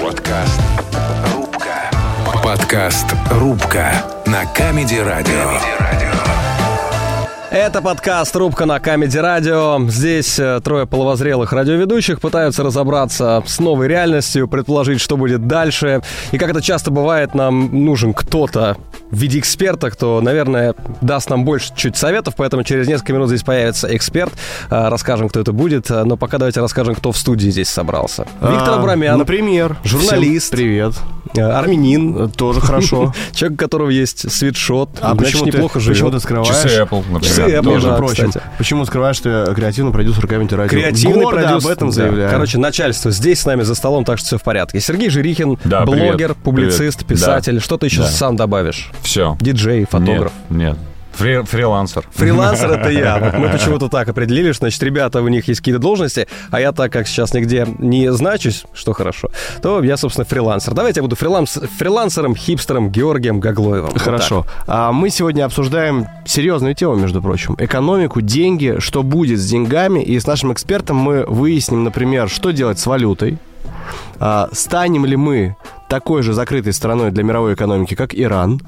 Подкаст «Рубка». Подкаст «Рубка» на Камеди Радио. Это подкаст «Рубка на Камеди Радио». Здесь э, трое половозрелых радиоведущих пытаются разобраться с новой реальностью, предположить, что будет дальше. И как это часто бывает, нам нужен кто-то в виде эксперта, кто, наверное, даст нам больше чуть советов, поэтому через несколько минут здесь появится эксперт. Э, Расскажем, кто это будет, э, но пока давайте расскажем, кто в студии здесь собрался. Виктор А, Абрамян, Например. журналист. Привет. Э, армянин, Э, Тоже хорошо. человек, у которого есть свитшот, А почему ты, неплохо почему живет. ты скрываешь? Часы Apple, например. Часы Apple, Между прочим, почему скрываешь, что я креативный продюсер Comedy Радио? Креативный продюсер. об этом заявляю. Короче, начальство здесь с нами за столом, так что все в порядке. Сергей Жирихин, блогер, публицист, писатель. Что ты еще сам добавишь? Все. Диджей, фотограф. Нет, нет. Фри- фрилансер. Фрилансер это я. Вот мы почему-то так определили, что, значит, ребята, у них есть какие-то должности, а я так как сейчас нигде не значусь, что хорошо, то я, собственно, фрилансер. Давайте я буду фриланс... фрилансером, хипстером Георгием Гаглоевым. Вот Хорошо. А мы сегодня обсуждаем серьезную тему, между прочим. Экономику, деньги, что будет с деньгами. И с нашим экспертом мы выясним, например, что делать с валютой. А, станем ли мы такой же закрытой страной для мировой экономики, как Иран?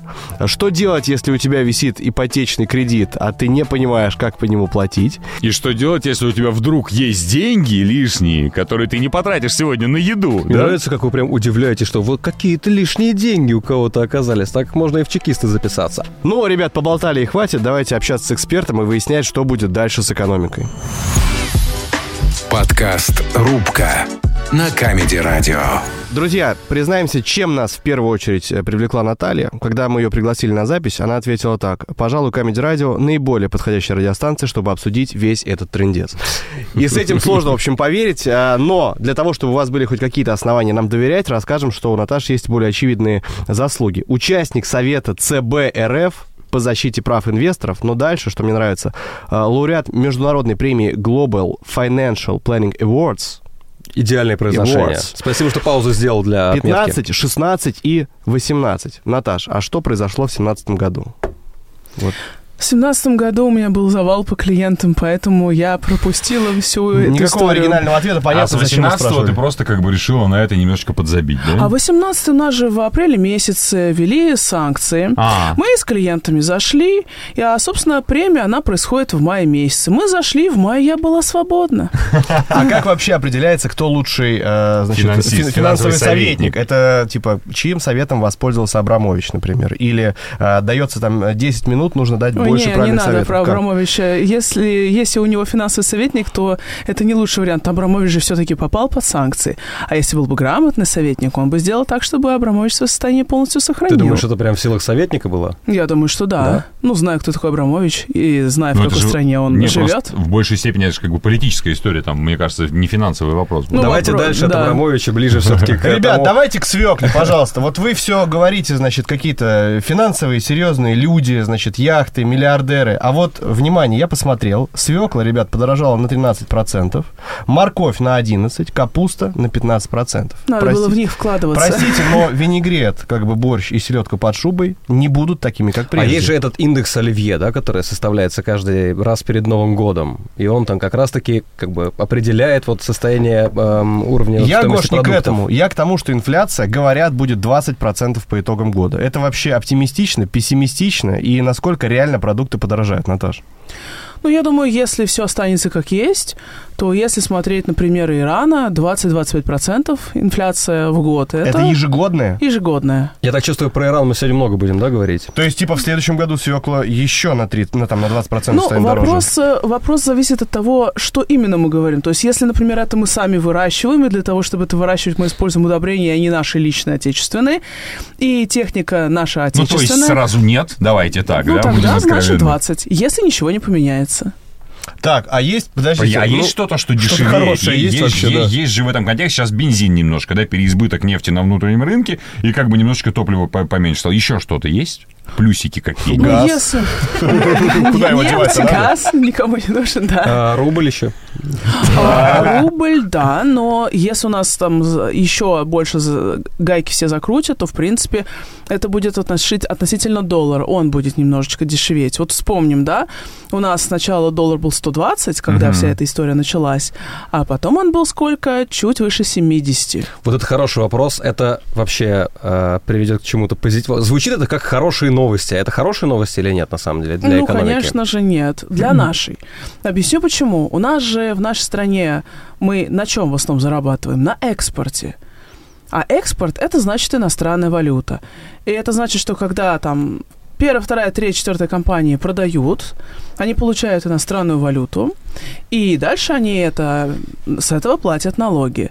Что делать, если у тебя висит ипотечный кредит, а ты не понимаешь, как по нему платить? И что делать, если у тебя вдруг есть деньги лишние, которые ты не потратишь сегодня на еду? Мне да? нравится, как вы прям удивляетесь, что вот какие-то лишние деньги у кого-то оказались. Так можно и в чекисты записаться. Ну, ребят, поболтали и хватит. Давайте общаться с экспертом и выяснять, что будет дальше с экономикой. Подкаст «Рубка» на Comedy Радио. Друзья, признаемся, чем нас в первую очередь э, привлекла Наталья. Когда мы ее пригласили на запись, она ответила так. Пожалуй, Comedy Радио наиболее подходящая радиостанция, чтобы обсудить весь этот трендец. И с этим сложно, в общем, поверить. а, Но для того, чтобы у вас были хоть какие-то основания нам доверять, расскажем, что у Наташи есть более очевидные заслуги. Участник совета ЦБ РФ по защите прав инвесторов, но дальше, что мне нравится, а, лауреат международной премии Global Financial Planning Awards – Идеальное произношение. Awards. Спасибо, что паузу сделал для отметки. 15, 16 и 18. Наташ, а что произошло в 17 году? В семнадцатом году у меня был завал по клиентам, поэтому я пропустила всю эту Никакого оригинального ответа, а с понятно, зачем мы 18 ты просто как бы решила на это немножечко подзабить, да? А 18 у нас же в апреле месяце ввели санкции. А. Мы с клиентами зашли, и, а, собственно, премия, она происходит в мае месяце. Мы зашли, в мае я была свободна. А как вообще определяется, кто лучший э, финансовый советник? Это, типа, чьим советом воспользовался Абрамович, например? Или э, дается там 10 минут, нужно дать Ой, больше не, не правильных надо советов? про Как? Абрамовича. Если, если у него финансовый советник, то это не лучший вариант. Абрамович же все-таки попал под санкции. А если был бы грамотный советник, он бы сделал так, чтобы Абрамович свое состояние полностью Ты сохранил. думаешь, это прям в силах советника было? Я думаю, что да. Да? Ну, знаю, кто такой Абрамович, и знаю, в Ну, какой же- стране он не, живет. в большей степени это же как бы политическая история, там, мне кажется, не финансовый вопрос. был. Ну, Давайте вопрос- дальше от да. Абрамовича ближе все-таки к Ребят, давайте к свекле, пожалуйста. Вот вы все говорите, значит, какие-то финансовые, серьезные люди, значит, яхты, миллиардеры. А вот, внимание, я посмотрел. Свекла, ребят, подорожала на 13%, морковь на 11%, капуста на 15%. Надо Прости- было в них вкладываться. Простите, но винегрет, как бы борщ и селедка под шубой не будут такими, как А прежде. есть же этот индекс Оливье, да, который составляется каждый раз перед Новым годом. И он там как раз-таки как бы определяет вот состояние эм, уровня Я, Гош, не к этому. Я к тому, что инфляция, говорят, будет 20% по итогам года. Это вообще оптимистично, пессимистично? И насколько реально продукты подорожают, Наташ? Ну, я думаю, если все останется как есть, то если смотреть на примеры Ирана, 20-25% инфляция в год. Это, Это, ежегодное? ежегодная. Я так чувствую, про Иран мы сегодня много будем, да, говорить? То есть, типа, в следующем году свекла еще на, 3, на, там, на 20% Ну, станет дороже? вопрос, э, вопрос зависит от того, что именно мы говорим. То есть, если, например, это мы сами выращиваем, и для того, чтобы это выращивать, мы используем удобрения, они наши личные, отечественные, и техника наша Ну, то есть отечественная. сразу нет, давайте так, ну, да, будем тогда значит откровенны. 20, если ничего не поменяется. Так, а есть, подождите, А ну, есть что-то, что что-то дешевее? хорошее есть вообще, да? есть же в этом контексте сейчас бензин немножко, да, переизбыток нефти на внутреннем рынке, и как бы немножечко топлива по- поменьше стало. Еще что-то есть? Плюсики? Газ. Ну, если... Куда его надо? газ никому не нужен, да. А, рубль еще. А, Рубль, да, но если у нас там еще больше гайки все закрутят, то, в принципе, это будет относительно доллара. Он будет немножечко дешеветь. Вот вспомним, да, у нас сначала доллар был 120, когда вся эта история началась, а потом он был сколько? Чуть выше 70. Вот это хороший вопрос. Это вообще э, приведет к чему-то позитивному. Звучит это как хорошие новости. А это хорошие новости или нет, на самом деле, для ну, экономики? конечно же, нет. Для нашей. Объясню почему. У нас же в нашей стране мы на чем в основном зарабатываем? На экспорте. А экспорт это значит иностранная валюта. И это значит, что когда там первая, вторая, третья, четвертая компании продают, они получают иностранную валюту, и дальше они это, с этого платят налоги.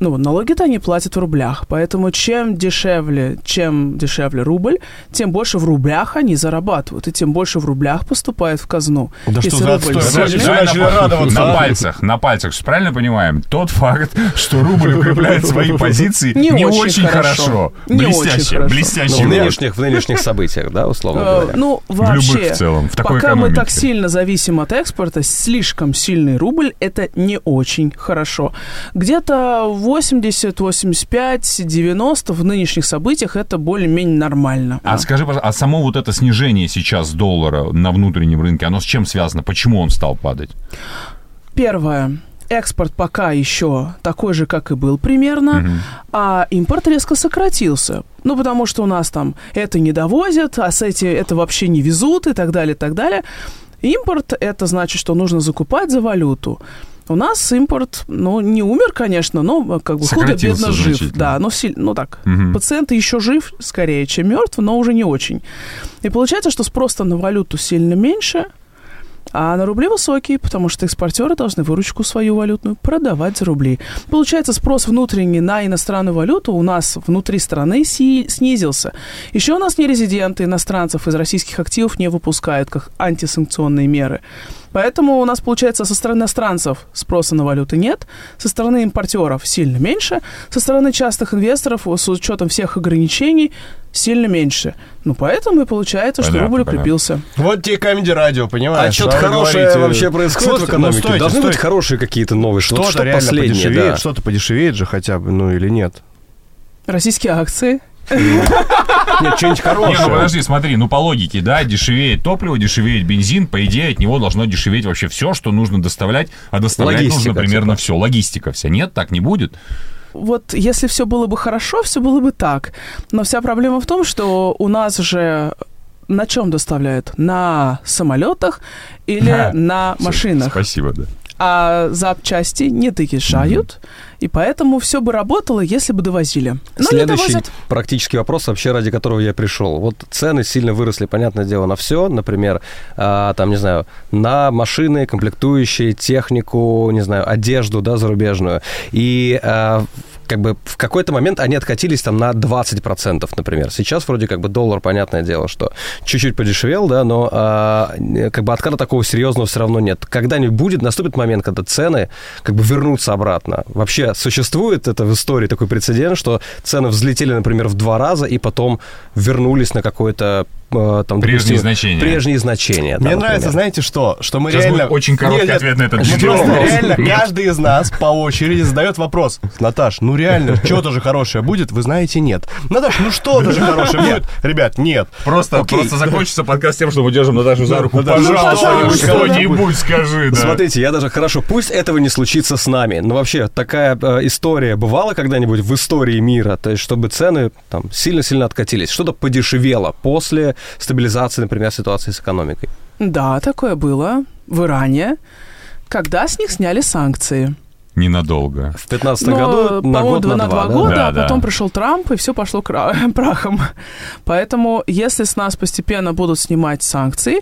Ну, налоги-то они платят в рублях, поэтому чем дешевле, чем дешевле рубль, тем больше в рублях они зарабатывают, и тем больше в рублях поступает в казну. Да Если что за рубль сильный- Все начали радоваться, На а? пальцах, на пальцах. Правильно понимаем? Тот факт, что рубль укрепляет свои позиции, Не не очень очень хорошо. хорошо. Не очень Блестяще. Ну, блестяще. в нынешних, в нынешних событиях, да, условно Э, говоря. Ну, В вообще, любых в целом, в такой пока мы экономике. так сильно зависим от экспорта, слишком сильный рубль, это не очень хорошо. Где-то 80, 85, 90 в нынешних событиях это более-менее нормально. А скажи, пожалуйста, а само вот это снижение сейчас доллара на внутреннем рынке, оно с чем связано? Почему он стал падать? Первое. Экспорт пока еще такой же, как и был примерно, Мгм. а импорт резко сократился. Ну, потому что у нас там это не довозят, а с этим это вообще не везут и так далее, и так далее. Импорт – это значит, что нужно закупать за валюту. У нас импорт, ну, не умер, конечно, но как бы худо-бедно жив. Да, но силь- ну так, Мгм. пациент еще жив скорее, чем мертв, но уже не очень. И получается, что спрос на валюту сильно меньше, а на рубли высокий, потому что экспортеры должны выручку свою валютную продавать за рубли. Получается, спрос внутренний на иностранную валюту у нас внутри страны си- снизился. Еще у нас нерезиденты иностранцев из российских активов не выпускают как антисанкционные меры. Поэтому у нас, получается, со стороны иностранцев спроса на валюты нет, со стороны импортеров сильно меньше, со стороны частных инвесторов с учетом всех ограничений сильно меньше. Ну, поэтому и получается, что Понятно, рубль понятно. укрепился. Вот тебе Камеди Радио, понимаешь? А что-то хорошее говорите, вообще происходит слушайте, в экономике? Ну, стойте, Должны быть стойте. хорошие какие-то. Вот Что-то что реально последнее, подешевеет, да. что-то подешевеет же хотя бы, ну или нет? Российские акции. Нет, что-нибудь Не, ну хорошее. подожди, смотри, ну по логике, да, дешевеет топливо, дешевеет бензин, по идее от него должно дешеветь вообще все, что нужно доставлять, а доставлять Логистика, нужно примерно типа. все, логистика вся. Нет, так не будет. Вот если все было бы хорошо, все было бы так. Но вся проблема в том, что у нас же на чем доставляют? На самолетах или на машинах. Спасибо, да. А запчасти не доезжают, и поэтому все бы работало, если бы довозили. Но Следующий практический вопрос, вообще ради которого я пришел. Вот цены сильно выросли, понятное дело, на все. Например, а, там, не знаю, на машины, комплектующие, технику, не знаю, одежду, да, зарубежную. И а, как бы в какой-то момент они откатились там на 20%, например. Сейчас вроде как бы доллар, понятное дело, что чуть-чуть подешевел, да, но а, как бы отката такого серьезного все равно нет. Когда-нибудь будет, наступит момент, когда цены как бы вернутся обратно. Вообще существует это в истории такой прецедент, что цены взлетели, например, в два раза и потом вернулись на какое-то э, там, Прежние допустим, значения. Прежние значения. Мне например. нравится, знаете что? Что мы Сейчас реально... будет очень короткий Нет, нет, ответ на этот просто вопрос. реально, Нет. каждый из нас по очереди задает вопрос. Наташ, ну реально, что-то же хорошее будет? Вы знаете, нет. Наташ, ну что-то же хорошее будет? Ребят, нет. Просто, просто закончится подкаст тем, что мы держим Наташу за руку. Пожалуйста, что-нибудь скажи, да. Смотрите, я даже хорошо, пусть этого не случится с нами, но вообще такая э, история бывала когда-нибудь в истории мира, то есть чтобы цены там сильно-сильно откатились, что-то подешевело после стабилизации, например, ситуации с экономикой. Да, такое было в Иране, когда с них сняли санкции. Ненадолго. В 2015 Но, году на по-моему, год, два- на два, да? года, Да, а да. потом пришел Трамп, и все пошло кра- прахом. Поэтому, если с нас постепенно будут снимать санкции,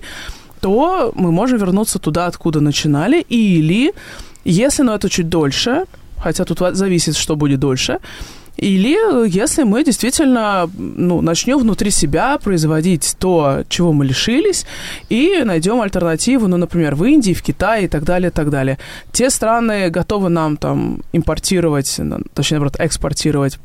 то мы можем вернуться туда, откуда начинали, или, если, но это чуть дольше, хотя тут зависит, что будет дольше, или э, если мы действительно ну, начнем внутри себя производить то, чего мы лишились, и найдем альтернативу, ну, например, в Индии, в Китае и так далее, и так далее. Те страны готовы нам там импортировать, точнее, наоборот, экспортировать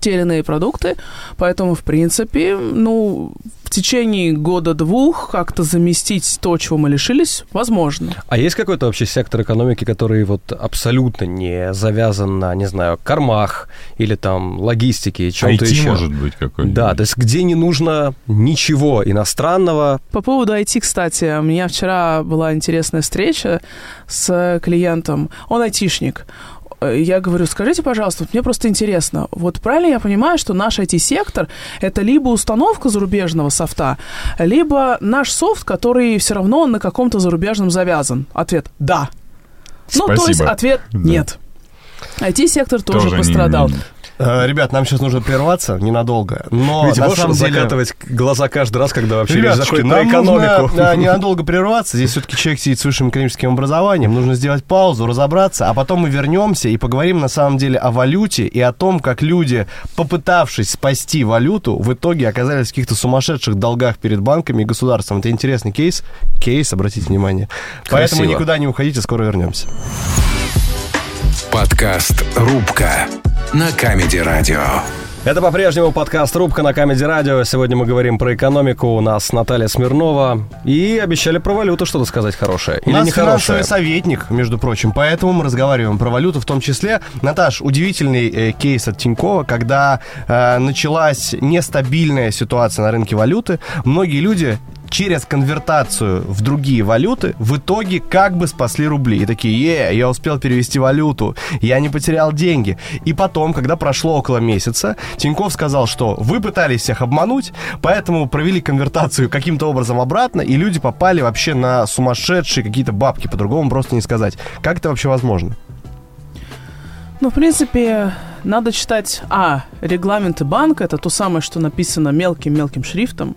те или иные продукты. Поэтому, в принципе, ну, в течение года-двух как-то заместить то, чего мы лишились, возможно. А есть какой-то вообще сектор экономики, который вот абсолютно не завязан на, не знаю, кормах или там логистике, чем-то IT еще? может быть какой-нибудь. Да, то есть где не нужно ничего иностранного. По поводу IT, кстати, у меня вчера была интересная встреча с клиентом. Он айтишник. Э, Я говорю, скажите, пожалуйста, вот мне просто интересно, вот правильно я понимаю, что наш IT-сектор – это либо установка зарубежного софта, либо наш софт, который все равно на каком-то зарубежном завязан? Ответ – да. Ну, то есть Спасибо. ответ – Да. нет. IT-сектор тоже, Тоже не- пострадал. не- Э, Ребят, нам сейчас нужно прерваться ненадолго, но Ведь на можешь самом деле... закатывать глаза каждый раз, когда вообще речь Ребятушки, заходит про нам экономику. нужно да, ненадолго прерваться. Здесь все-таки человек сидит с высшим экономическим образованием. Нужно сделать паузу, разобраться, а потом мы вернемся и поговорим на самом деле о валюте и о том, как люди, попытавшись спасти валюту, в итоге оказались в каких-то сумасшедших долгах перед банками и государством. Это интересный кейс. Кейс, обратите внимание. Поэтому Красиво. никуда не уходите, скоро вернемся. Подкаст «Рубка» на Comedy Радио. Это по-прежнему подкаст «Рубка» на Камеди Радио. Сегодня мы говорим про экономику. У нас Наталья Смирнова. И обещали про валюту что-то сказать хорошее. У Или нас нехорошее. финансовый советник, между прочим, поэтому мы разговариваем про валюту в том числе. Наташ, удивительный э, кейс от Тинькова, когда э, началась нестабильная ситуация на рынке валюты, многие люди через конвертацию в другие валюты в итоге как бы спасли рубли. И такие, е, я успел перевести валюту, я не потерял деньги. И потом, когда прошло около месяца, Тиньков сказал, что вы пытались всех обмануть, поэтому провели конвертацию каким-то образом обратно, и люди попали вообще на сумасшедшие какие-то бабки, по-другому просто не сказать. Как это вообще возможно? Ну, в принципе, надо читать, а, регламенты банка, это то самое, что написано мелким-мелким шрифтом,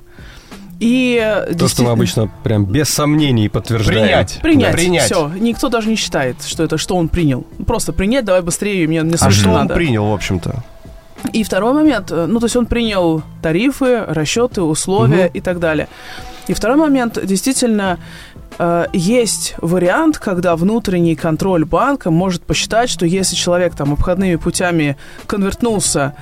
и э, То, что мы действительно- обычно прям без сомнений подтверждаем. Принять. Принять. Да, принять. Все. Никто даже не считает, что это что он принял. Просто принять, давай быстрее, мне, мне А срочно что он надо. принял, в общем-то? И второй момент, э, ну, то есть он принял тарифы, расчеты, условия и так далее. И второй момент, действительно, э, есть вариант, когда внутренний контроль банка может посчитать, что если человек там обходными путями конвертнулся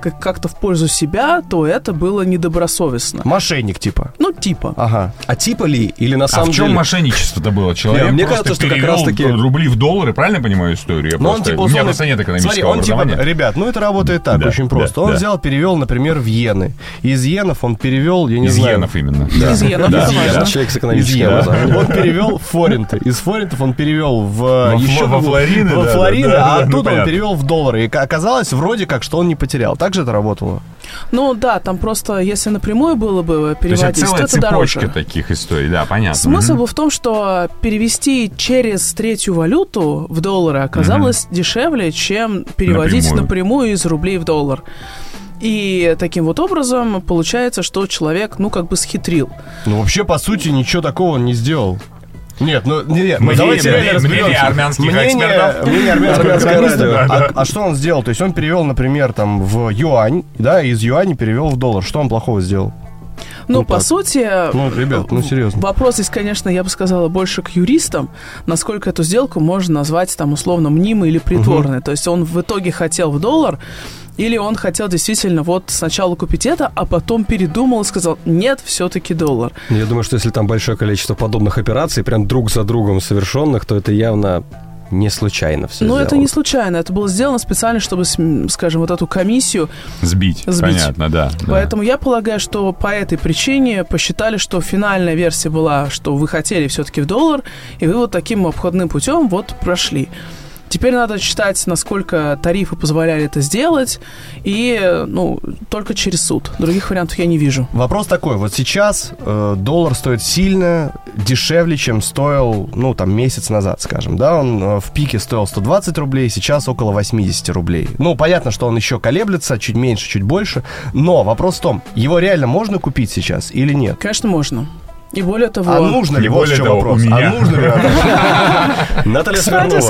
как- как-то в пользу себя, то это было недобросовестно. Мошенник, типа. Ну, типа. Ага. А типа ли? Или на А самом в чем деле... мошенничество-то было? Человек Не, мне просто кажется, что как перевел раз-таки- рубли в доллары, правильно я понимаю историю? Я Ну, он, просто... типа, У меня условно- просто нет экономического Смотри, он типа, образования. ребят, ну это работает так, Да, очень да, просто. Он да. взял, перевел, например, в иены. Из иенов он перевел, я не Из знаю... иенов именно. Из иенов, Да. это важно. Человек с Из экономическим образованием. Он перевел в форинты. Из форинтов он перевел в... Во еще во флорины, Во да, флорины, да, да, а да, ну, оттуда он понятно. перевел в доллары. И ка- оказалось вроде как, что он не потерял. Так же это работало? Ну да, там просто, если напрямую было бы То есть это переводить, то целая это цепочка дороже. таких историй, да, понятно. Смысл Мгм. был в том, что перевести через третью валюту в доллары оказалось дешевле, чем переводить Напрямую. напрямую. из рублей в доллар. И таким вот образом получается, что человек, ну, как бы схитрил. Ну, вообще, по сути, ничего такого он не сделал. Нет, ну, не, не, Мнение- давайте мнение- мнение армянских мнение, экспертов. мнение экономистов. радио. А, а что он сделал? То есть он перевел, например, там в юань, да, из юаня перевел в доллар. Что он плохого сделал? Ну, Ну, по так. сути... Ну, ребят, ну, серьезно. Вопрос здесь, конечно, я бы сказала, больше к юристам, насколько эту сделку можно назвать там условно мнимой или притворной. То есть он в итоге хотел в доллар, или он хотел действительно вот сначала купить это, а потом передумал и сказал, нет, все-таки доллар. Я думаю, что если там большое количество подобных операций, прям друг за другом совершенных, то это явно не случайно все Но это не случайно, это было сделано специально, чтобы, скажем, вот эту комиссию. Сбить, Сбить. понятно, да. да. Поэтому я полагаю, что по этой причине посчитали, что финальная версия была, что вы хотели все-таки в доллар, и вы вот таким обходным путем вот прошли. Теперь надо считать, насколько тарифы позволяли это сделать, и, ну, только через суд. Других вариантов я не вижу. Вопрос такой, вот сейчас э, доллар стоит сильно дешевле, чем стоил, ну, там, месяц назад, скажем, да, он э, в пике стоил 120 рублей, сейчас около 80 рублей. Ну, понятно, что он еще колеблется, чуть меньше, чуть больше, но вопрос в том, его реально можно купить сейчас или нет? Конечно, можно. И более того... А нужно ли? Вот в более чем вопрос. меня. А нужно ли? Наталья Смирнова.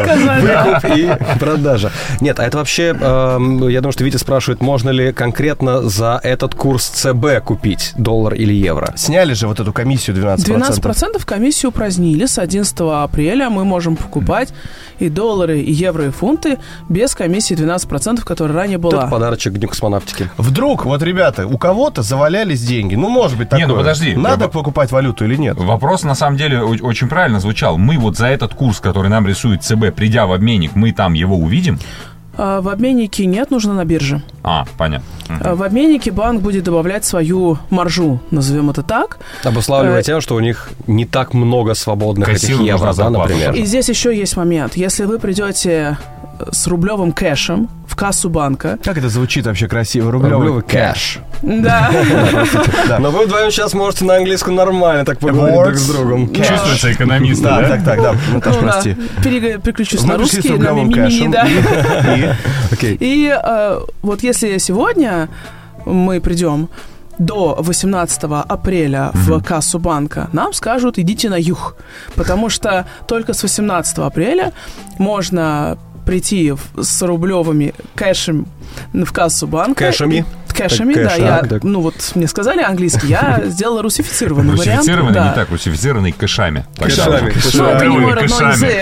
Выкуп и продажа. Нет, а это вообще, эм, я думаю, что Витя спрашивает, можно ли конкретно за этот курс ЦБ купить доллар или евро? Сняли же вот эту комиссию 12%. 12% комиссию упразднили. С 11 апреля мы можем покупать и доллары, и евро, и фунты без комиссии 12%, которая ранее Вот Это была. подарочек к Дню космонавтики. Вдруг, вот, ребята, у кого-то завалялись деньги. Ну, может быть, такое. Не, ну подожди. Надо покупать валюту или нет? Вопрос на самом деле очень правильно звучал. Мы вот за этот курс, который нам рисует ЦБ, придя в обменник, мы там его увидим? А В обменнике нет, нужно на бирже. А, понятно. А В обменнике банк будет добавлять свою маржу, назовем это так. Обуславливая Э, тем, что у них не так много свободных этих евро, да, например. И здесь еще есть момент. Если вы придете э, с рублевым кэшем в кассу банка, Как это звучит вообще красиво? Рублевый, Рублевый кэш. да, Но вы вдвоем сейчас можете на английском нормально так поговорить друг с другом. Чувствуется экономист, Да, так, так, да. Наташ, Ну, да. прости. Переключусь на русский, на кэшем. да. И э, вот если сегодня мы придем до 18 апреля в кассу банка, нам скажут, идите на юг. Потому что только с 18 апреля можно прийти с рублевыми кэшем в кассу банка. Кэшами? Кэшами, Так, да. кэш, я, а, так. ну вот мне сказали английский, я сделала русифицированный вариант. Русифицированный, да. не так, русифицированный кэшами. Кэшами, Ну, Кэшами.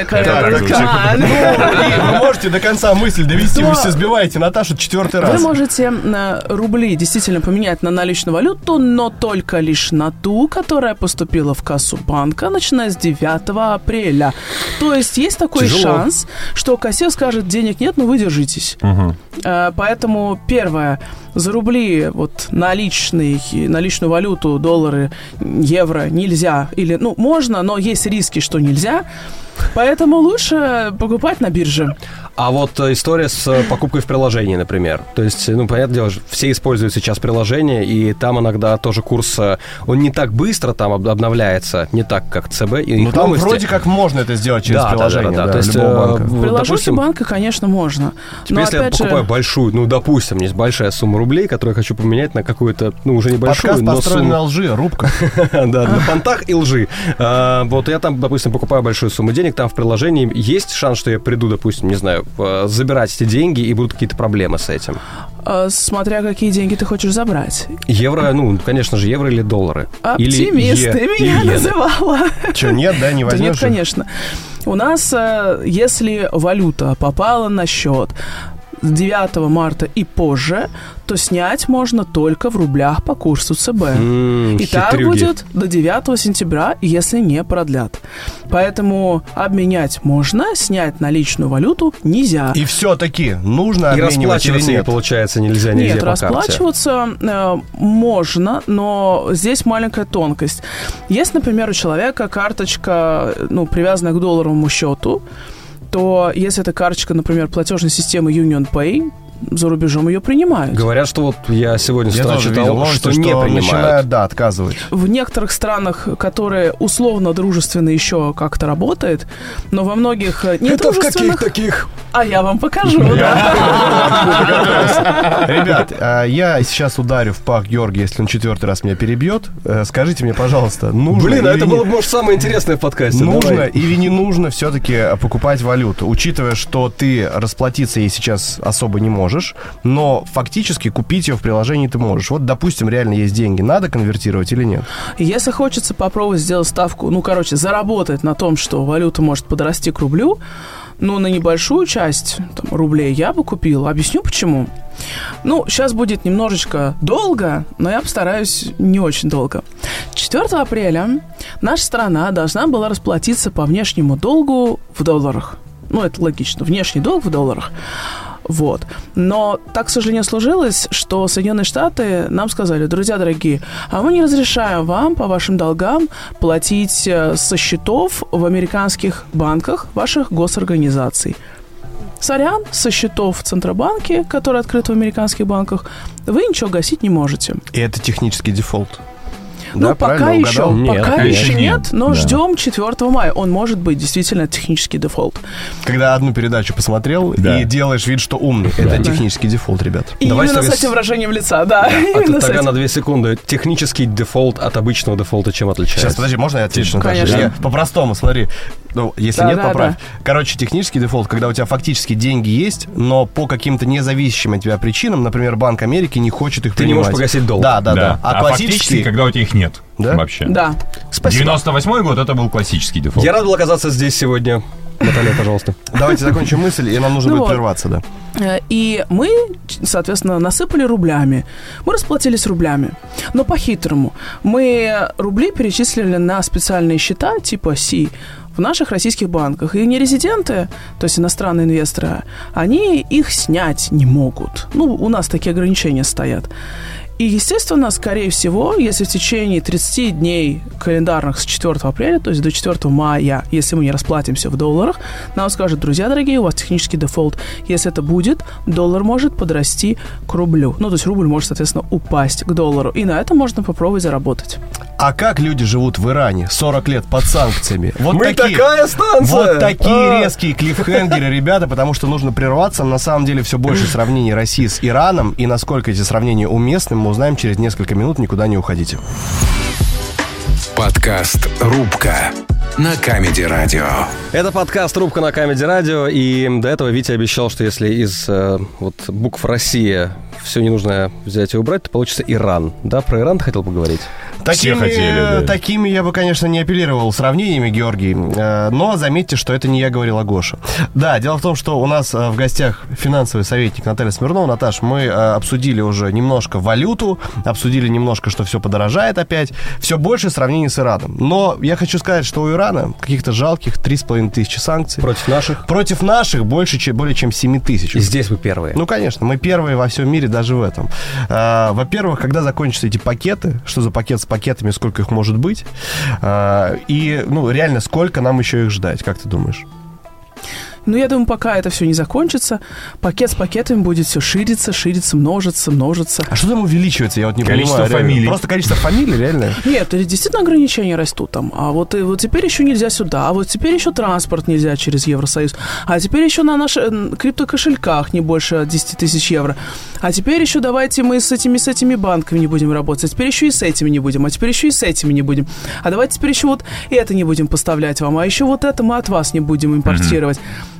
on. И Вы можете до конца мысль довести, вы все сбиваете Наташу четвертый Вы раз. можете э, рубли действительно поменять на наличную валюту, но только лишь на ту, которая поступила в кассу банка, начиная с 9 апреля. То есть есть такой шанс, что кассир скажет, денег нет, но вы держитесь. Э, Поэтому первое, за рубли вот наличный, наличную валюту, доллары, евро нельзя. Или, ну, можно, но есть риски, что нельзя. Поэтому лучше покупать на бирже. А вот э, история с э, покупкой в приложении, например. То есть, ну, понятное дело, все используют сейчас приложение, и там иногда тоже курс, э, он не так быстро там об- обновляется, не так, как ЦБ и Ну там новости. вроде как можно это сделать через Да, да, приложение да, да, да, то есть, любого банка. в- приложении банка, конечно, можно. Теперь, Но если я опять же, покупаю большую, ну, допустим, есть большая сумма рублей, которую я хочу поменять на какую-то, ну, уже небольшую, Подкаст но построен сумму. на лжи, рубка. Да, на понтах и лжи. А, Вот я там, допустим, покупаю большую сумму денег, там в приложении есть шанс, что я приду, допустим, не знаю, забирать эти деньги, и будут какие-то проблемы с этим. э, смотря какие деньги ты хочешь забрать. Евро, ну, конечно же, евро или доллары. Или Оптимист, е- ты или меня иены. называла. Че, нет, да, не Да возьмешь? нет, же? конечно. У нас, э, если валюта попала на счет 9 марта и позже, то снять можно только в рублях по курсу ЦБ. М, И так хитрюги. будет до 9 сентября, если не продлят. Поэтому обменять можно, снять наличную валюту нельзя. И все-таки нужно И обменивать или расплачиваться, нет? получается, нельзя нигде Нет, по расплачиваться э, можно, но здесь маленькая тонкость. Есть, например, у человека карточка, ну, привязанная к долларовому счету, то если эта карточка, например, платежной системы Union Pay, за рубежом ее принимают. Говорят, что вот я сегодня Я тоже читал, видел новости, что что, не принимают. начинают, да, отказывать. В некоторых странах, которые условно дружественно еще как-то работает, но во многих э, Это в каких таких? А я вам покажу, да. Ребят, а, я сейчас ударю в пах Георгия, если он четвертый раз меня перебьет. Э, Скажите мне, пожалуйста, нужно Блин, а это не- было бы, может, самое интересное в подкасте. Нужно или не нужно все-таки покупать валюту, учитывая, что ты расплатиться ей сейчас особо не можешь, но фактически купить ее в приложении ты можешь. Вот, допустим, реально есть деньги, надо конвертировать или нет? Если хочется попробовать сделать ставку, ну, короче, заработать на том, что валюта может подрасти к рублю, ну, на небольшую часть там, рублей я бы купил. Объясню почему. Ну, сейчас будет немножечко долго, но я постараюсь не очень долго. 4 апреля наша страна должна была расплатиться по внешнему долгу в долларах. Ну, это логично. Внешний долг в долларах. Вот. Но так, к сожалению, сложилось, что Соединенные Штаты нам сказали, друзья дорогие, а мы не разрешаем вам по вашим долгам платить э, со счетов в американских банках ваших госорганизаций. Сорян, со счетов в Центробанке, которые открыты в американских банках, вы ничего гасить не можете. И это технический дефолт. Да, ну, пока еще? Нет, пока еще нет, нет. но Да. ждем 4 мая. Он может быть действительно технический дефолт. Когда одну передачу посмотрел Да. и делаешь вид, что умный. Это технический дефолт, ребят. И Давай именно с этим с- выражением лица, да. А именно ты с тогда на две секунды. Технический дефолт от обычного дефолта чем отличается? Сейчас, подожди, можно я отвечу это? Конечно. По-простому, смотри. Ну, если Да, нет, да, поправь. Короче, технический дефолт, когда у тебя фактически деньги есть, но по каким-то независящим от тебя причинам, например, Банк Америки не хочет их Ты не принимать. можешь погасить долг. Да, да, да. А, фактически, когда у тебя их нет Да? вообще. Да. Спасибо. 98 год это был классический дефолт. Я рад был оказаться здесь сегодня. Наталья, пожалуйста. Давайте закончим мысль, и нам нужно Ну будет вот. прерваться, да. Э, И мы, соответственно, насыпали рублями. Мы расплатились рублями. Но по-хитрому. Мы рубли перечислили на специальные счета типа Си в наших российских банках. И нерезиденты, то есть иностранные инвесторы, они их снять не могут. Ну, у нас такие ограничения стоят. И, естественно, скорее всего, если в течение 30 дней календарных с 4 апреля, то есть до 4 мая, если мы не расплатимся в долларах, нам скажут, друзья дорогие, у вас технический дефолт. Если это будет, доллар может подрасти к рублю. Ну, то есть рубль может, соответственно, упасть к доллару. И на это можно попробовать заработать. А как люди живут в Иране 40 лет под санкциями? Вот Мы такие, такая станция! Вот такие А. резкие клиффхенгеры, ребята, потому что нужно прерваться. На самом деле все больше сравнений России с Ираном. И насколько эти сравнения уместны, мы узнаем через несколько минут. Никуда не уходите. Подкаст «Рубка» на Comedy Радио. Это подкаст «Рубка» на Comedy Радио, и до этого Витя обещал, что если из э, вот, букв «Россия» все ненужное взять и убрать, то получится Иран. Да, про Иран ты хотел поговорить? Такими, хотели, да. такими я бы, конечно, не апеллировал сравнениями, Георгий. Э, Но заметьте, что это не я говорил, а Гоша. Да, дело в том, что у нас э, в гостях финансовый советник Наталья Смирнова. Наташ, мы э, обсудили уже немножко валюту, обсудили немножко, что все подорожает опять. Все больше сравнений с Ираном. Но я хочу сказать, что у Ирана каких-то жалких 3,5 тысячи санкций. Против наших? Против наших больше, чем, более чем 7 тысяч. И здесь вы первые. Ну, конечно, мы первые во всем мире даже в этом. А, Во-первых, когда закончатся эти пакеты, что за пакет с пакетами, сколько их может быть, А, и, ну, реально, сколько нам еще их ждать, как ты думаешь? Но я думаю, пока это все не закончится, пакет с пакетами будет все шириться, шириться, множиться, множиться. А что там увеличивается, я вот не Количество понимаю. реально. фамилий. Просто количество фамилий, реально? Нет, это действительно ограничения растут там. А вот, и вот теперь еще нельзя сюда, а вот теперь еще транспорт нельзя через Евросоюз, а теперь еще на наших м, криптокошельках не больше 10 тысяч евро. А теперь еще давайте мы с этими, с этими банками не будем работать, а теперь еще и с этими не будем, а теперь еще и с этими не будем. А давайте теперь еще вот это не будем поставлять вам, а еще вот это мы от вас не будем импортировать.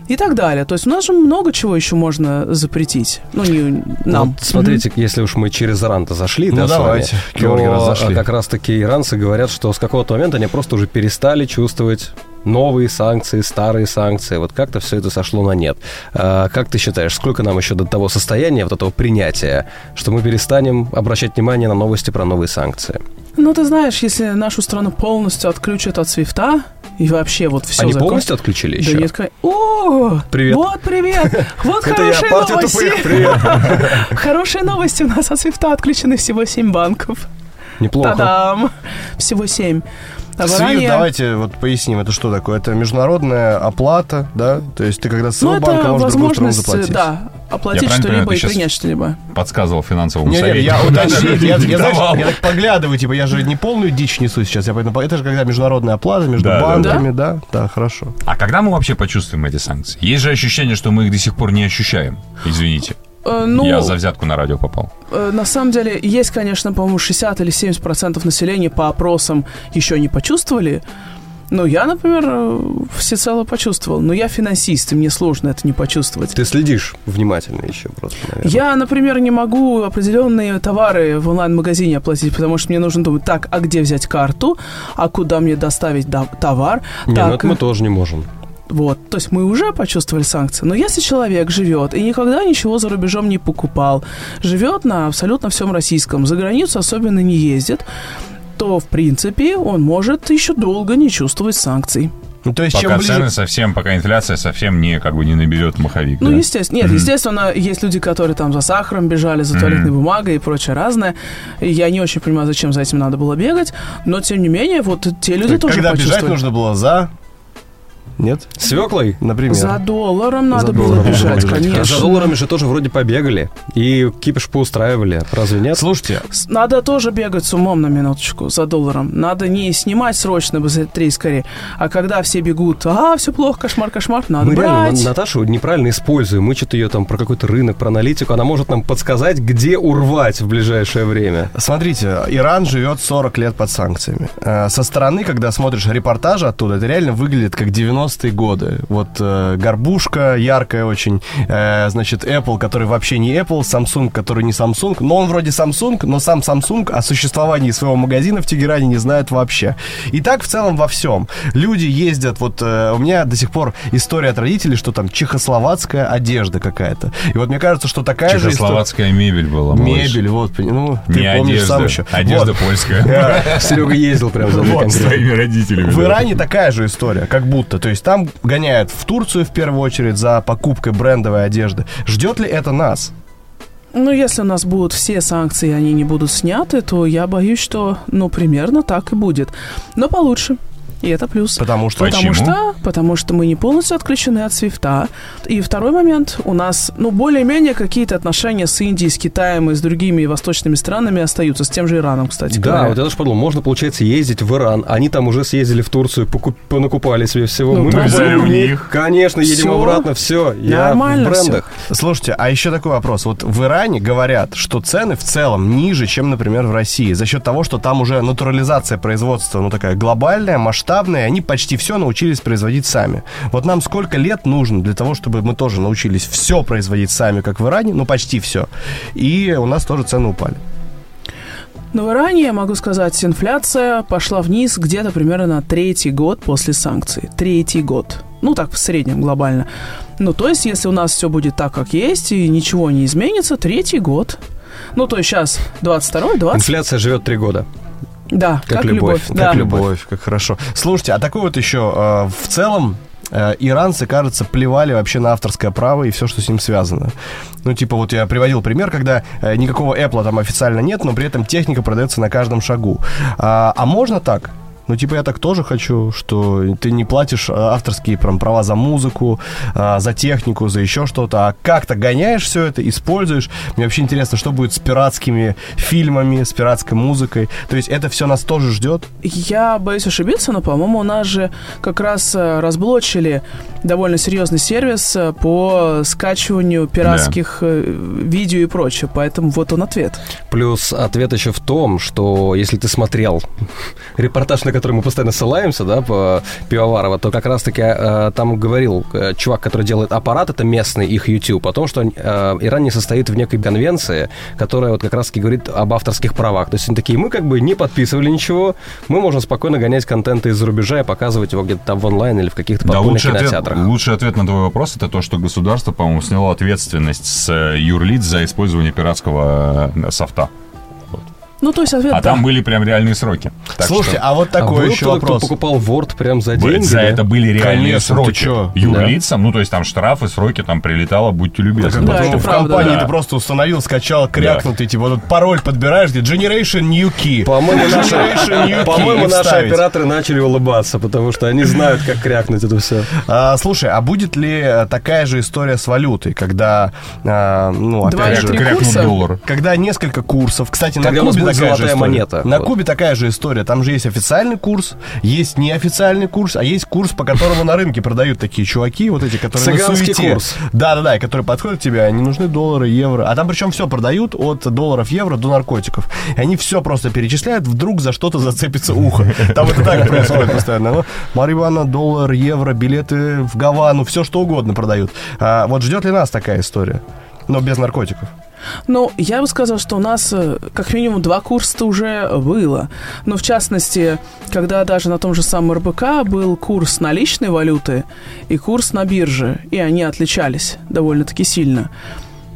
И так далее. То есть у нас же много чего еще можно запретить. Ну, не нам. Вот смотрите, если уж мы через Иран-то зашли, Ну, да, вами, давайте, Георгий, то раз зашли. а, как раз-таки иранцы говорят, что с какого-то момента они просто уже перестали чувствовать новые санкции, старые санкции. Вот как-то все это сошло на нет. А, как ты считаешь, сколько нам еще до того состояния, вот этого принятия, что мы перестанем обращать внимание на новости про новые санкции? Ну, ты знаешь, если нашу страну полностью отключат от свифта, и вообще вот все они полностью отключили Да еще? нет, кон- О, Привет. Вот привет. Вот хорошие новости. Хорошие новости. У нас от свифта отключены всего 7 банков. Неплохо. Та-дам. Всего 7. А Свифт, ранее- давайте вот поясним, это что такое? Это международная оплата, да? То есть ты когда с Ну, своего банка это можешь возможность, заплатить. да, оплатить что-либо и принять что-либо. Подсказывал финансовому Не, не, советнику. я уточнил, я, я, знаешь, я так поглядываю, типа, я же не полную дичь несу сейчас, я поэтому, это же когда международная оплата между Да, да, банками, да, да, хорошо. А когда мы вообще почувствуем эти санкции? Есть же ощущение, что мы их до сих пор не ощущаем. Извините. Э, Ну, Я за взятку на радио попал. э, на самом деле, есть, конечно, по-моему, 60 или 70 процентов населения по опросам еще не почувствовали. Ну, я, например, э, всецело почувствовал. Но я финансист, и мне сложно это не почувствовать. Ты следишь внимательно еще просто, наверное. Я, например, не могу определенные товары в онлайн-магазине оплатить, потому что мне нужно думать, так, а где взять карту, а куда мне доставить товар. Не, ну так, это мы тоже не можем. вот, то есть мы уже почувствовали санкции. Но если человек живет и никогда ничего за рубежом не покупал, живет на абсолютно всем российском, за границу особенно не ездит, то, в принципе, он может еще долго не чувствовать санкций. Ну, то есть, Пока чем ближе... цены совсем, пока инфляция совсем не, как бы, не наберет маховик. Ну, да? естественно. Нет, естественно, есть люди, которые там за сахаром бежали, за туалетной бумагой и прочее разное. И я не очень понимаю, зачем за этим надо было бегать. Но, тем не менее, вот те люди тоже Когда бежать нужно было за... Нет? Свеклой? Например. За долларом надо За было долларом бежать, бежать. За конечно. долларами же тоже вроде побегали. И кипиш поустраивали. Разве нет? Слушайте, Надо тоже бегать с умом на минуточку за долларом. Надо не снимать срочно быстрее скорее, а когда все бегут, а, все плохо, кошмар, кошмар, надо Мы реально брать. На- Наташу неправильно используем. Мы что-то ее там про какой-то рынок, про аналитику. Она может нам подсказать, где урвать в ближайшее время. Смотрите, Иран живет 40 лет под санкциями. Э, Со стороны, когда смотришь репортажи оттуда, это реально выглядит как 90-е годы. Вот э, горбушка яркая очень, э, значит, Apple, который вообще не Apple, Samsung, который не Samsung, но он вроде Samsung, но сам Samsung о существовании своего магазина в Тегеране не знает вообще. И так в целом во всем. Люди ездят, вот э, у меня до сих пор история от родителей, что там чехословацкая одежда какая-то. И вот мне кажется, что такая же. Чехословацкая мебель была. малыш. Мебель, вот, ну, ты Не помнишь одежда. сам еще. Одежда Вот. польская. Серега ездил прям за мной Вот, С конкретно. твоими родителями. В. Иране такая же история, как будто. То есть там гоняют в Турцию в первую очередь за покупкой брендовой одежды. Ждет ли это нас? Ну, если у нас будут все санкции, они не будут сняты, то я боюсь, что, ну, примерно так и будет. Но получше. И это плюс. Потому что... Почему? Потому что, потому что мы не полностью отключены от свифта. И второй момент, у нас, ну, более-менее какие-то отношения с Индией, с Китаем и с другими восточными странами остаются, с тем же Ираном, кстати Да, говоря. вот я тоже подумал, можно, получается, ездить в Иран. Они там уже съездили в Турцию, покуп- понакупали себе всего. Ну, Мы да. Взяли у них. Конечно, едем Всё. обратно, все. Я Нормально в брендах. Слушайте, а еще такой вопрос. Вот в Иране говорят, что цены в целом ниже, чем, например, в России. За счет того, что там уже натурализация производства, ну, такая глобальная, масштабная, и они почти все научились производить сами. Вот нам сколько лет нужно для того, чтобы мы тоже научились все производить сами, как в Иране, ну, почти все. И у нас тоже цены упали. Но в Иране, я могу сказать, инфляция пошла вниз где-то примерно на третий год после санкций. Третий год. Ну, так, в среднем, глобально. Ну, то есть, если у нас все будет так, как есть, и ничего не изменится, третий год. Ну, то есть сейчас 22-й, 20 Инфляция живет три года. Да, Как как, любовь, любовь. да. Как любовь, как хорошо. Слушайте, а такой вот еще э, в целом э, иранцы, кажется, плевали вообще на авторское право и все, что с ним связано. Ну, типа, вот я приводил пример, когда э, никакого Apple там официально нет, но при этом техника продается на каждом шагу. А, а можно так? Ну, типа, я так тоже хочу, что ты не платишь э, авторские прям, права за музыку, э, за технику, за еще что-то, а как-то гоняешь все это, используешь. Мне вообще интересно, что будет с пиратскими фильмами, с пиратской музыкой. То есть это все нас тоже ждет? Я боюсь ошибиться, но, по-моему, у нас же как раз э, разблочили довольно серьезный сервис по скачиванию пиратских э, видео и прочее. Поэтому вот он ответ. Плюс ответ еще в том, что если ты смотрел репортаж, на который мы постоянно ссылаемся, да, по Пивоварова, то как раз-таки э, там говорил э, чувак, который делает аппарат, это местный их YouTube, о том, что э, Иран не состоит в некой конвенции, которая вот как раз-таки говорит об авторских правах. То есть они такие, мы как бы не подписывали ничего, мы можем спокойно гонять контент из-за рубежа и показывать его где-то там в онлайн или в каких-то Да, подпольных лучший ответ, кинотеатрах. лучший ответ на твой вопрос это то, что государство, по-моему, сняло ответственность с э, юрлиц за использование пиратского э, софта. Ну, то есть ответ А да. там были прям реальные сроки. Так Слушайте, что а вот такой был еще кто вопрос. покупал Word прям за деньги? за да? это были реальные Конечно, ты сроки. Юрлицам, ну то есть там штрафы, сроки, там прилетало, будьте любезны. Да, Потом это в правда, компании да. ты просто установил, скачал, крякнутый, типа вот пароль подбираешь, где Generation New Key. По-моему, наши, по-моему, наши операторы начали улыбаться, потому что они знают, как крякнуть это все. А, слушай, а будет ли э, такая же история с валютой, когда, а, ну, опять же, Крякнут курса? доллар. когда несколько курсов, кстати, на Кубе такая же золотая монета. На Вот. Кубе такая же история. Там же есть официальный курс, есть неофициальный курс, а есть курс, по которому на рынке продают такие чуваки, вот эти, которые на Цыганский суете. курс. Да, да, да, и которые подходят к тебе, не нужны доллары, евро. А там причем все продают от долларов, евро до наркотиков. И они все просто перечисляют, вдруг за что-то зацепится ухо. Там это так происходит постоянно. Ну, Марихуана, доллар, евро, билеты в Гавану, все что угодно продают. А вот ждет ли нас такая история? Но без наркотиков. Ну, я бы сказал, что у нас э, как минимум два курса уже было. Но в частности, когда даже на том же самом РБК был курс наличной валюты и курс на бирже, и они отличались довольно-таки сильно.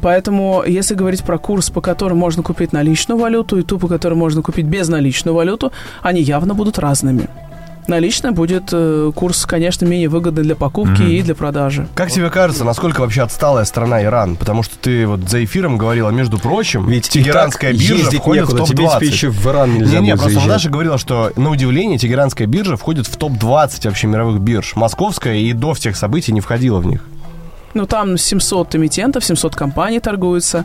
Поэтому, если говорить про курс, по которому можно купить наличную валюту, и ту, по которой можно купить безналичную валюту, они явно будут разными. Наличная будет э, курс, конечно, менее выгодный для покупки и для продажи. Как тебе кажется, насколько вообще отсталая страна Иран? Потому что ты вот за эфиром говорила, между прочим, Ведь Тегеранская биржа входит некуда, в тебе из топ-20. пищи в Иран нельзя Не-не, будет просто заезжать. Даша говорила, что на удивление Тегеранская биржа входит в топ-20 вообще мировых бирж. Московская и до всех событий не входила в них. Ну, там 700 эмитентов, 700 компаний торгуются.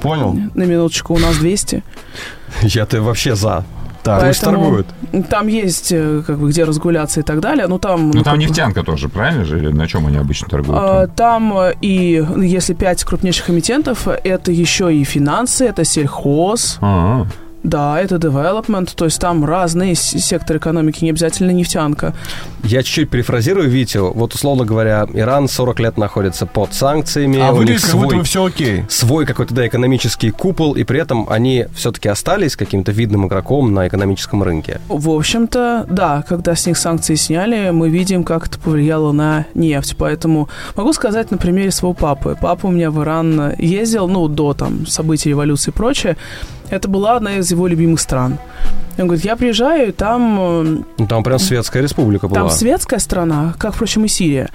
Понял? На минуточку, у нас 200. Я-то вообще за. Так. Пусть Поэтому торгуют. Там есть, э, как бы, где разгуляться и так далее. Ну, там... Ну, там как бы, нефтянка тоже, правильно же? Или на чем они обычно торгуют? а, Там э, и, ну, если пять крупнейших эмитентов, это еще и финансы, это сельхоз, А, да, это development, то есть там разные секторы экономики, не обязательно нефтянка. Я чуть-чуть перефразирую Витю. Вот, условно говоря, Иран 40 лет находится под санкциями. А у выглядит, них как будто свой, бы все окей. свой какой-то, да, экономический купол, и при этом они все-таки остались каким-то видным игроком на экономическом рынке. В общем-то, да, когда с них санкции сняли, мы видим, как это повлияло на нефть. Поэтому могу сказать на примере своего папы. Папа у меня в Иран ездил, ну, до там событий революции и прочее. Это была одна из его любимых стран. Он говорит, я приезжаю, и там э, Ну, там прям светская республика была. Там светская страна, как, впрочем, и Сирия.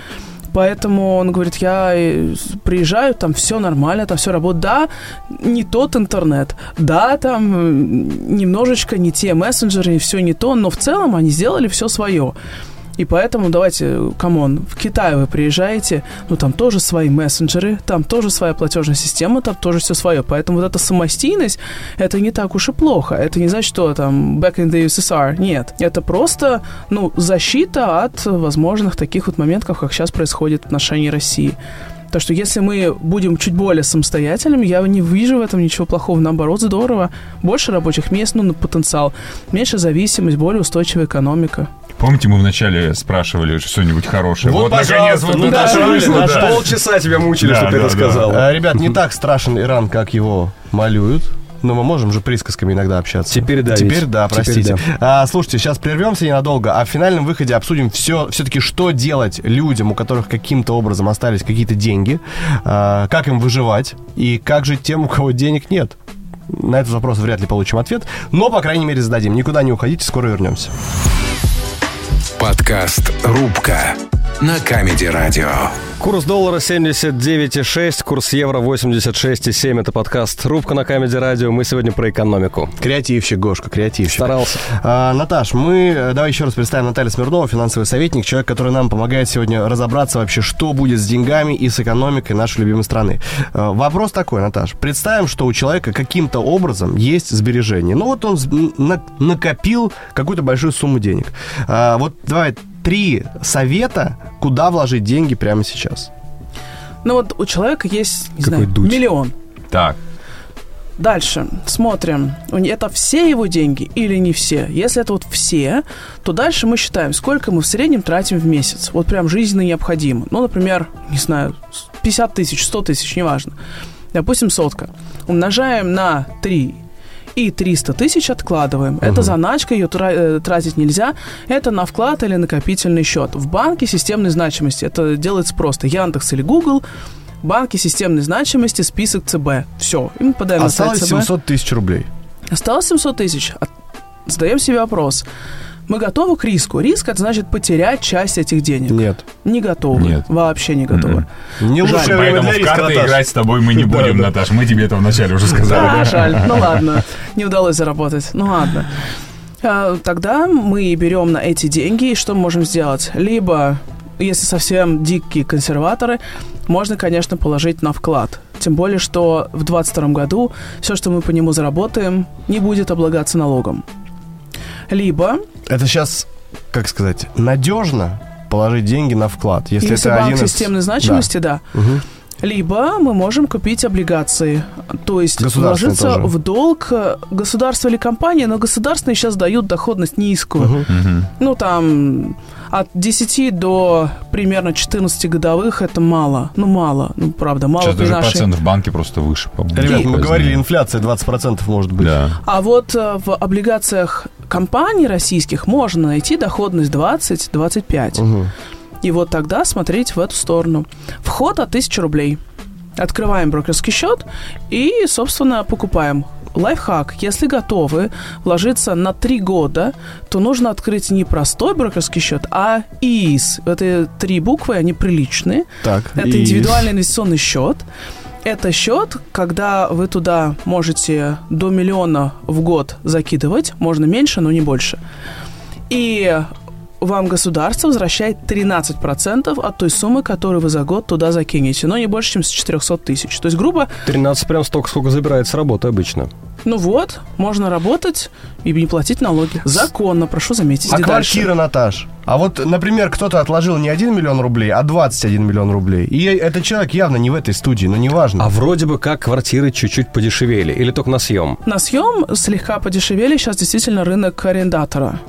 Поэтому он говорит, я э, приезжаю, там все нормально, там все работает. Да, не тот интернет, да, там э, немножечко не те мессенджеры, все не то, но в целом они сделали все свое. И поэтому давайте, come on, в Китай вы приезжаете, ну там тоже свои мессенджеры, там тоже своя платежная система, там тоже все свое. Поэтому вот эта самостийность, это не так уж и плохо. Это не значит, что там back in the USSR. Нет. Это просто, ну, защита от возможных таких вот моментов, как сейчас происходит в отношении России. Так что если мы будем чуть более самостоятельными, я не вижу в этом ничего плохого. Наоборот, здорово. Больше рабочих мест, ну, на потенциал. Меньше зависимость, более устойчивая экономика. Помните, мы вначале спрашивали что-нибудь хорошее? Вот, наконец, пожалуйста, вот ну это да, вышло, да. Полчаса тебя мучили, Да, чтобы ты да, это да. сказал. А, Ребят, не так страшен Иран, как его малюют. Но мы можем же присказками иногда общаться. Теперь да, Теперь Вить. да, Теперь простите. да. А, слушайте, сейчас прервемся ненадолго, а в финальном выходе обсудим все, все-таки, что делать людям, у которых каким-то образом остались какие-то деньги, а, как им выживать и как жить тем, у кого денег нет. На этот вопрос вряд ли получим ответ, но, по крайней мере, зададим. Никуда не уходите, скоро вернемся. Подкаст «Рубка» на Comedy Радио. Курс доллара 79,6, курс евро 86,7. Это подкаст «Рубка на Comedy Радио». Мы сегодня про экономику. Креативщик, Гошка, креативщик. Старался. А, Наташ, мы, э, давай еще раз представим Наталью Смирнова, финансовый советник, человек, который нам помогает сегодня разобраться вообще, что будет с деньгами и с экономикой нашей любимой страны. А, Вопрос такой, Наташ. Представим, что у человека каким-то образом есть сбережения. Ну вот он накопил какую-то большую сумму денег. А, Вот давай три совета, куда вложить деньги прямо сейчас. Ну вот у человека есть, не Какой знаю, дуть. миллион. Так, Дальше смотрим, это все его деньги или не все. Если это вот все, то дальше мы считаем, сколько мы в среднем тратим в месяц. Вот прям жизненно необходимо. Ну, например, не знаю, 50 тысяч, 100 тысяч, неважно. Допустим, сотка. Умножаем на 3 и 300 тысяч откладываем. Это заначка, ее э, тратить нельзя. Это на вклад или накопительный счет. В банке системной значимости это делается просто. Яндекс или Google, банки системной значимости, список ЦБ. Все. И мы подаем на сайт Осталось ЦБ. 700 тысяч рублей. Осталось 700 тысяч. Задаем себе вопрос. Мы готовы к риску? Риск это значит потерять часть этих денег. Нет. Не готовы. Нет. Вообще не готовы. Не Жаль. лучшее время поэтому для в риска, карты Наташ. играть с тобой мы не Да, будем, да. Наташ. Мы тебе это вначале уже Да, сказали. жаль. Ну ладно. Не удалось заработать. Ну ладно. А, Тогда мы берем на эти деньги, и что мы можем сделать? Либо, если совсем дикие консерваторы, можно, конечно, положить на вклад. Тем более, что в 2022 году все, что мы по нему заработаем, не будет облагаться налогом. Либо Это сейчас, как сказать, надежно положить деньги на вклад. Если, Если, это банк один из- системной значимости, да. Мгм. Либо мы можем купить облигации, то есть вложиться тоже. в долг э, государства или компании, но государственные сейчас дают доходность низкую. Мгм. Мгм. Ну, там от 10 до примерно 14 годовых это мало. Ну, мало. Ну, правда, мало Сейчас даже нашей... процент в банке просто выше, по-моему. Ребят, мы говорили, инфляция 20% может быть. Да. А вот э, в облигациях компаний российских можно найти доходность 20-25. Мгм. И вот тогда смотреть в эту сторону. Вход от 1000 рублей. Открываем брокерский счет и, собственно, покупаем. лайфхак. Если готовы вложиться на три года, то нужно открыть не простой брокерский счет, а ИИС. Это три буквы, они приличные. Так, Это и- индивидуальный инвестиционный счет. Это счет, когда вы туда можете до миллиона в год закидывать, можно меньше, но не больше. И вам государство возвращает 13% от той суммы, которую вы за год туда закинете, но не больше, чем с 400 тысяч. То есть, грубо, 13 прям столько, сколько забирает с работы обычно. Ну вот, можно работать и не платить налоги. Законно, прошу заметить. А И дальше. квартира, Наташ? А вот, например, кто-то отложил не 1 миллион рублей, а 21 миллион рублей. И этот человек явно не в этой студии, но неважно. А вроде бы как квартиры чуть-чуть подешевели. Или только на съем. На съем слегка подешевели, сейчас действительно рынок арендатора.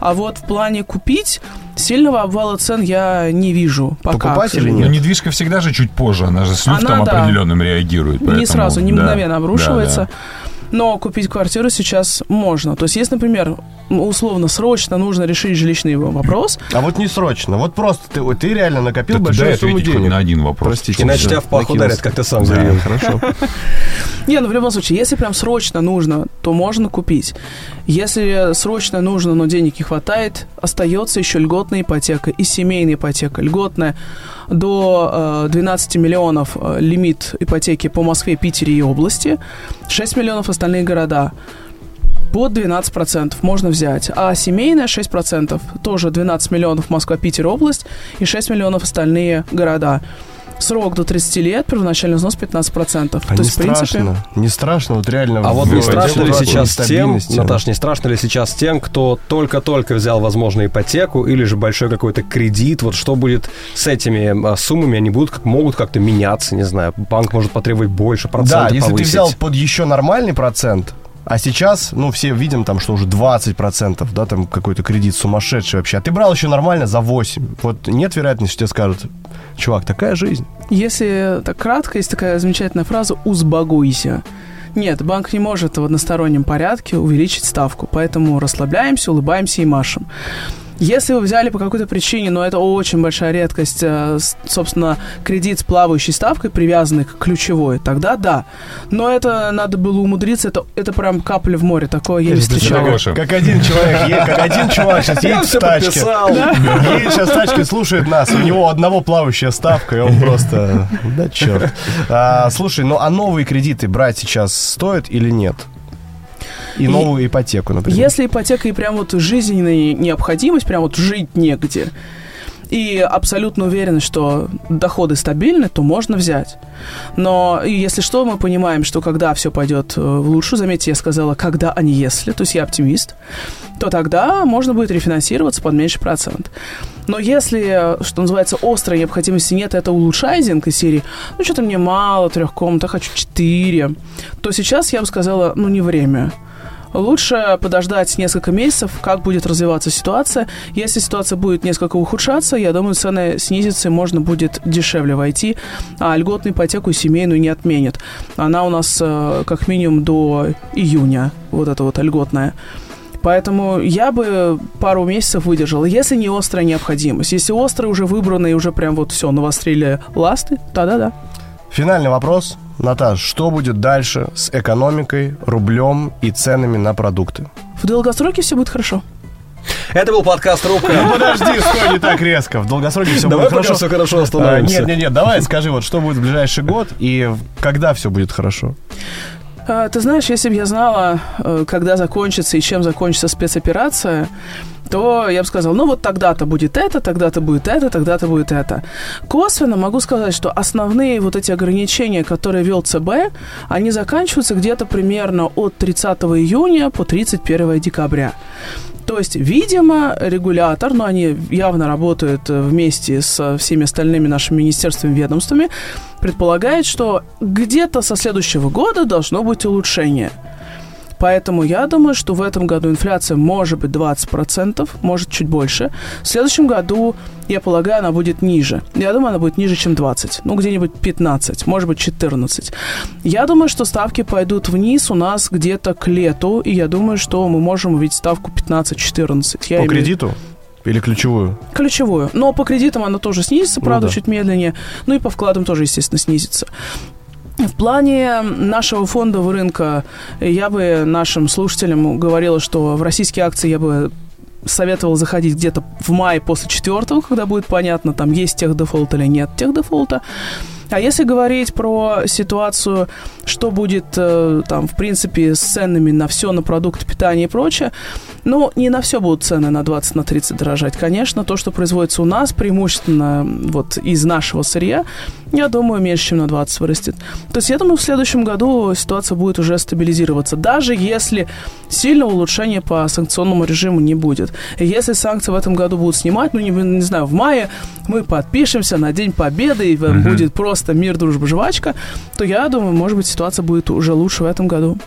А вот в плане купить сильного обвала цен я не вижу пока. Покупать или нет? Но недвижка всегда же чуть позже, она же с Она, люфтом да. определенным реагирует. Не поэтому, сразу, не да, мгновенно обрушивается. да, Но купить квартиру сейчас можно. То есть, если, например, условно, срочно нужно решить жилищный вопрос, А вот не срочно. Вот просто ты, ты реально накопил да. Большую сумму денег. на один вопрос. Простите. Иначе да, тебя в пах ударят, как ты сам Да, заявил. хорошо. Не, ну в любом случае, если прям срочно нужно, то можно купить. Если срочно нужно, но денег не хватает, остается еще льготная ипотека и семейная ипотека. Льготная до э, 12 миллионов э, лимит ипотеки по Москве, Питере и области, 6 миллионов остальные города. Под 12% можно взять. А семейная 6%, тоже 12 миллионов Москва, Питер, область и 6 миллионов остальные города. Срок до 30 лет, первоначальный взнос 15%. А То не есть, в принципе, страшно. Не страшно, вот реально. А вот не страшно ли сейчас тем. Наташ, не страшно ли сейчас тем, кто только-только взял, возможно, ипотеку или же большой какой-то кредит? Вот что будет с этими а, суммами? Они будут, как могут как-то меняться, не знаю. Банк может потребовать больше Да, процентов если ты повысить. взял под еще нормальный процент, а сейчас, ну, все видим там, что уже 20%, да, там какой-то кредит сумасшедший вообще. А ты брал еще нормально за 8. Вот нет вероятности, что тебе скажут, чувак, такая жизнь. Если так кратко, есть такая замечательная фраза «узбагуйся». Нет, банк не может в одностороннем порядке увеличить ставку, поэтому расслабляемся, улыбаемся и машем. Если вы взяли по какой-то причине, но это очень большая редкость, э, собственно, кредит с плавающей ставкой, привязанный к ключевой, тогда да. Но это надо было умудриться, это, это прям капля в море, такое я не встречал. Как один человек, е- как один чувак сейчас едет в тачке. Едет сейчас в тачке, слушает нас. У него одного плавающая ставка, и он просто... Да черт. А, слушай, ну а новые кредиты брать сейчас стоит или нет? И И- новую ипотеку, например. Если ипотека и прям вот жизненная необходимость, прям вот жить негде, и абсолютно уверены, что доходы стабильны, то можно взять. Но если что, мы понимаем, что когда все пойдет э, в лучшую, заметьте, я сказала, когда, а не если, то есть я оптимист, то тогда можно будет рефинансироваться под меньший процент. Но если, э, что называется, острой необходимости нет, это улучшайзинг из серии, ну что-то мне мало трех комнат, я хочу четыре, то сейчас я бы сказала, ну не время. Лучше подождать несколько месяцев, как будет развиваться ситуация. Если ситуация будет несколько ухудшаться, я думаю, цены снизятся, и можно будет дешевле войти, а льготную ипотеку семейную не отменят. Она у нас э, как минимум до июня, вот эта вот льготная. Поэтому я бы пару месяцев выдержала, если не острая необходимость. Если острая уже выбрана и уже прям вот все, навострили ласты, тогда да. Финальный вопрос. Наташ, что будет дальше с экономикой, рублем и ценами на продукты? В долгосроке все будет хорошо. Это был подкаст «Рубка». Подожди, стой, не так резко. В долгосроке все Давай будет хорошо. все хорошо А, остановимся. Нет, нет, нет, давай скажи, вот что будет в ближайший год и когда все будет хорошо. А, Ты знаешь, если бы я знала, э, когда закончится и чем закончится спецоперация, то я бы сказала, ну вот тогда-то будет это, тогда-то будет это, тогда-то будет это. Косвенно могу сказать, что основные вот эти ограничения, которые вел ЦБ, они заканчиваются где-то примерно от 30 июня по 31 декабря. То есть, видимо, регулятор, но они явно работают э, вместе со всеми остальными нашими министерствами, ведомствами, предполагает, что где-то со следующего года должно быть улучшение. Поэтому я думаю, что в этом году инфляция может быть 20%, может чуть больше. В следующем году, я полагаю, она будет ниже. Я думаю, она будет ниже, чем 20. Ну, где-нибудь 15, может быть, 14. Я думаю, что ставки пойдут вниз у нас где-то к лету, и я думаю, что мы можем увидеть ставку 15-14. Я По имею- кредиту или ключевую? Ключевую. Но по кредитам она тоже снизится, Ну правда, да. чуть медленнее. Ну и по вкладам тоже, естественно, снизится. В плане нашего фондового рынка я бы нашим слушателям говорила, что в российские акции я бы советовал заходить где-то в мае после четвертого, когда будет понятно, там есть тех дефолт или нет тех дефолта. А если говорить про ситуацию, что будет э, там, в принципе, с ценами на все, на продукты питания и прочее, ну, не на все будут цены на 20, на 30 дорожать. Конечно, то, что производится у нас, преимущественно вот из нашего сырья, я думаю, меньше, чем на 20 вырастет. То есть я думаю, в следующем году ситуация будет уже стабилизироваться, даже если сильного улучшения по санкционному режиму не будет. И если санкции в этом году будут снимать, ну, не, не знаю, в мае мы подпишемся на День Победы, и угу. будет просто мир, дружба, жвачка, то я думаю, может быть, ситуация будет уже лучше в этом году.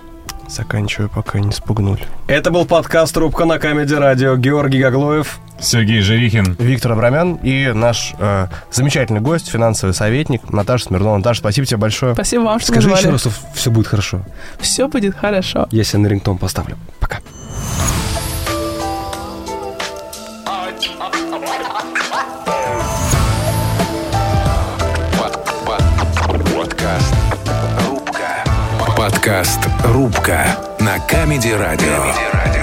Заканчиваю, пока не спугнули. Это был подкаст «Трубка на Камеди Радио». Георгий Гаглоев. Сергей Жирихин. Виктор Абрамян и наш э, замечательный гость, финансовый советник Наташа Смирнова. Наташа, спасибо тебе большое. Спасибо вам, что Скажи назвали. еще раз, что все будет хорошо. Все будет хорошо. Если на рингтон поставлю. Пока. Подкаст «Рубка» на Камеди Радио.